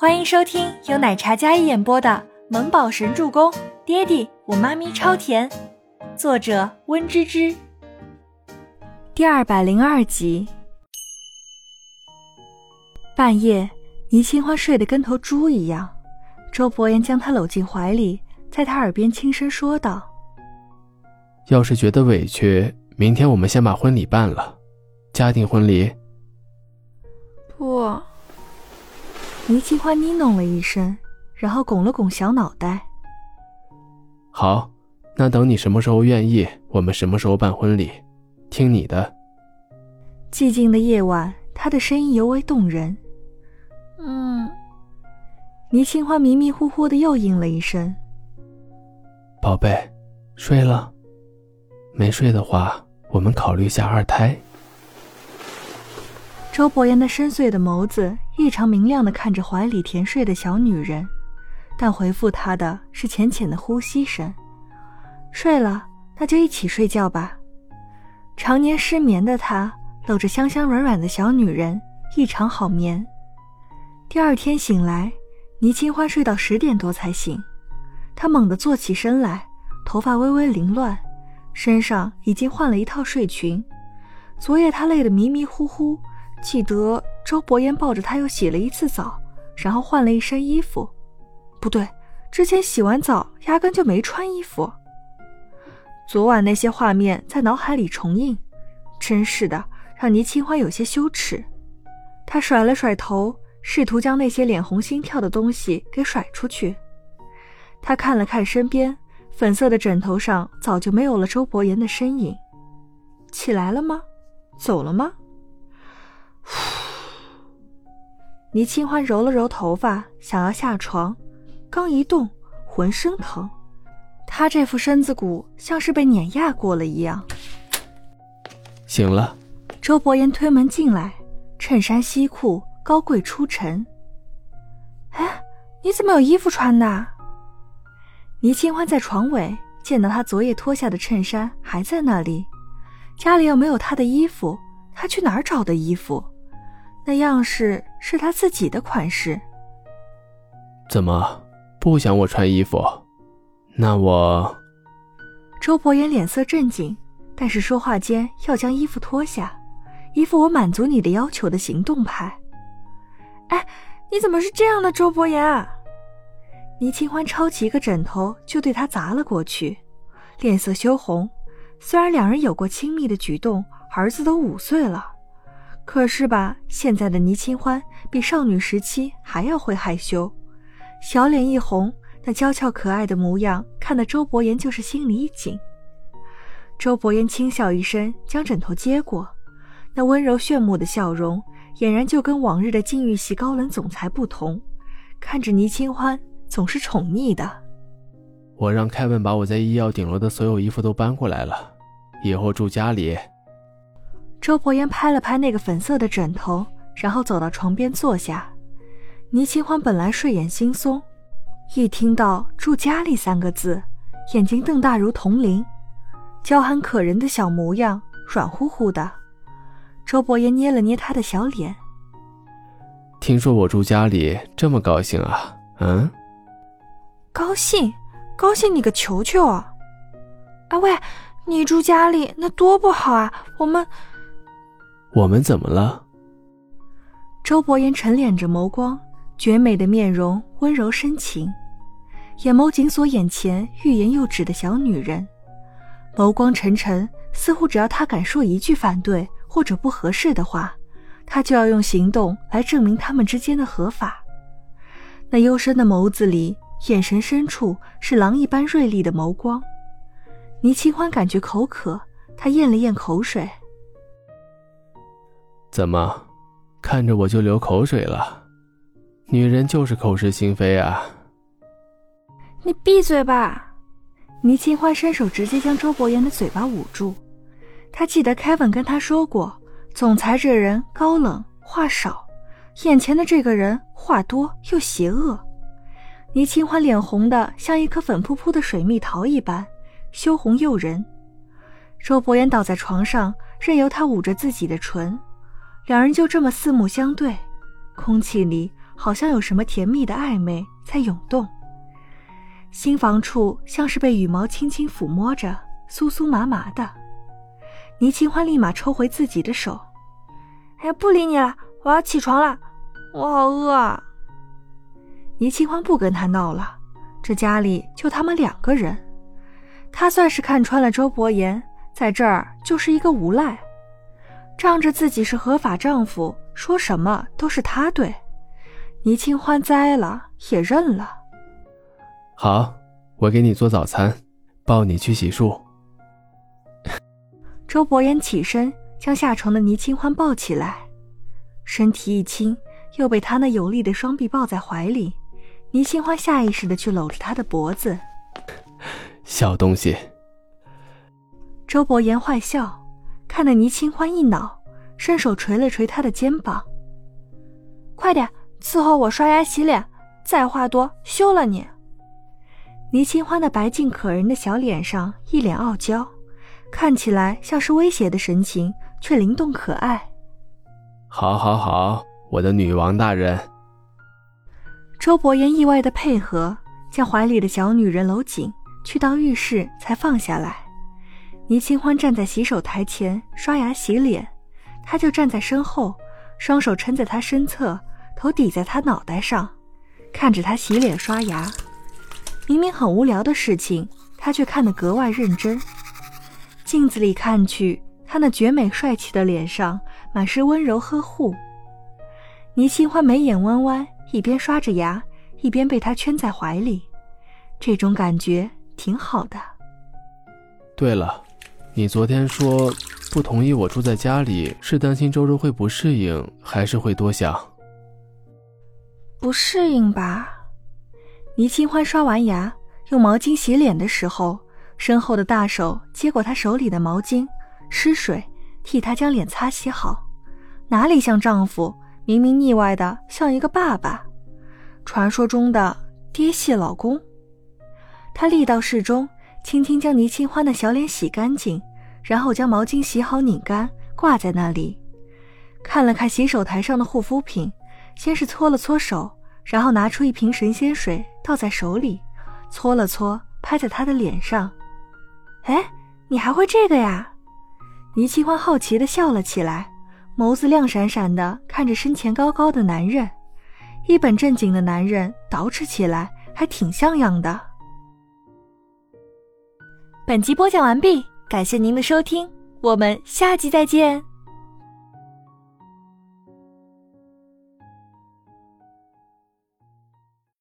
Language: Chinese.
欢迎收听由奶茶嘉一演播的《萌宝神助攻》，爹地我妈咪超甜，作者温芝芝。第二百零二集。半夜，倪清欢睡得跟头猪一样，周伯言将她搂进怀里，在她耳边轻声说道：“要是觉得委屈，明天我们先把婚礼办了，家庭婚礼。”不。倪清欢呢哝了一声，然后拱了拱小脑袋。好，那等你什么时候愿意，我们什么时候办婚礼，听你的。寂静的夜晚，他的声音尤为动人。嗯。倪清欢迷迷糊糊的又应了一声。宝贝，睡了？没睡的话，我们考虑下二胎。周伯言的深邃的眸子异常明亮的看着怀里甜睡的小女人，但回复他的是浅浅的呼吸声。睡了，那就一起睡觉吧。常年失眠的他搂着香香软软的小女人，异常好眠。第二天醒来，倪清欢睡到十点多才醒，她猛地坐起身来，头发微微凌乱，身上已经换了一套睡裙。昨夜她累得迷迷糊糊。记得周伯言抱着她又洗了一次澡，然后换了一身衣服。不对，之前洗完澡压根就没穿衣服。昨晚那些画面在脑海里重映，真是的，让倪清欢有些羞耻。他甩了甩头，试图将那些脸红心跳的东西给甩出去。他看了看身边粉色的枕头上，早就没有了周伯言的身影。起来了吗？走了吗？倪清欢揉了揉头发，想要下床，刚一动，浑身疼。她这副身子骨像是被碾压过了一样。醒了。周伯言推门进来，衬衫西裤，高贵出尘。哎，你怎么有衣服穿的？倪清欢在床尾见到他昨夜脱下的衬衫还在那里，家里又没有他的衣服，他去哪儿找的衣服？那样式是他自己的款式。怎么不想我穿衣服？那我……周伯言脸色正经，但是说话间要将衣服脱下，一副我满足你的要求的行动派。哎，你怎么是这样的，周伯言？倪清欢抄起一个枕头就对他砸了过去，脸色羞红。虽然两人有过亲密的举动，儿子都五岁了。可是吧，现在的倪清欢比少女时期还要会害羞，小脸一红，那娇俏可爱的模样，看得周伯言就是心里一紧。周伯言轻笑一声，将枕头接过，那温柔炫目的笑容，俨然就跟往日的禁欲系高冷总裁不同，看着倪清欢总是宠溺的。我让凯文把我在医药顶楼的所有衣服都搬过来了，以后住家里。周伯言拍了拍那个粉色的枕头，然后走到床边坐下。倪清欢本来睡眼惺忪，一听到“住家里”三个字，眼睛瞪大如铜铃，娇憨可人的小模样，软乎乎的。周伯言捏了捏她的小脸，听说我住家里这么高兴啊？嗯，高兴，高兴你个球球啊！啊喂，你住家里那多不好啊！我们。我们怎么了？周伯言沉敛着眸光，绝美的面容温柔深情，眼眸紧锁眼前欲言又止的小女人，眸光沉沉，似乎只要他敢说一句反对或者不合适的话，他就要用行动来证明他们之间的合法。那幽深的眸子里，眼神深处是狼一般锐利的眸光。倪清欢感觉口渴，他咽了咽口水。怎么，看着我就流口水了？女人就是口是心非啊！你闭嘴吧！倪清欢伸手直接将周伯言的嘴巴捂住。他记得凯文跟他说过，总裁这人高冷话少，眼前的这个人话多又邪恶。倪清欢脸红的像一颗粉扑扑的水蜜桃一般，羞红诱人。周伯言倒在床上，任由他捂着自己的唇。两人就这么四目相对，空气里好像有什么甜蜜的暧昧在涌动。心房处像是被羽毛轻轻抚摸着，酥酥麻麻的。倪清欢立马抽回自己的手，哎呀，不理你了，我要起床了，我好饿啊。倪清欢不跟他闹了，这家里就他们两个人，他算是看穿了周伯言在这儿就是一个无赖，仗着自己是合法丈夫，说什么都是他对。倪清欢栽了也认了。好，我给你做早餐，抱你去洗漱。周伯言起身，将下床的倪清欢抱起来，身体一轻，又被他那有力的双臂抱在怀里。倪清欢下意识的去搂着他的脖子，小东西。周伯言坏笑，看得倪清欢一恼，伸手捶了捶他的肩膀：“快点伺候我刷牙洗脸，再话多休了你。”倪清欢的白净可人的小脸上一脸傲娇。看起来像是威胁的神情，却灵动可爱。好，好，好，我的女王大人。周伯言意外的配合，将怀里的小女人搂紧，去到浴室才放下来。倪清欢站在洗手台前刷牙洗脸，他就站在身后，双手撑在他身侧，头抵在他脑袋上，看着他洗脸刷牙。明明很无聊的事情，他却看得格外认真。镜子里看去，他那绝美帅气的脸上满是温柔呵护。倪清欢眉眼弯弯，一边刷着牙，一边被他圈在怀里，这种感觉挺好的。对了，你昨天说不同意我住在家里，是担心周周会不适应，还是会多想？不适应吧？倪清欢刷完牙，用毛巾洗脸的时候。身后的大手接过她手里的毛巾，湿水，替她将脸擦洗好。哪里像丈夫，明明腻歪的像一个爸爸，传说中的爹系老公。他力道适中，轻轻将倪清欢的小脸洗干净，然后将毛巾洗好拧干，挂在那里。看了看洗手台上的护肤品，先是搓了搓手，然后拿出一瓶神仙水倒在手里，搓了搓，拍在他的脸上。哎，你还会这个呀？倪清欢好奇的笑了起来，眸子亮闪闪的看着身前高高的男人，一本正经的男人，捯饬起来还挺像样的。本集播讲完毕，感谢您的收听，我们下集再见。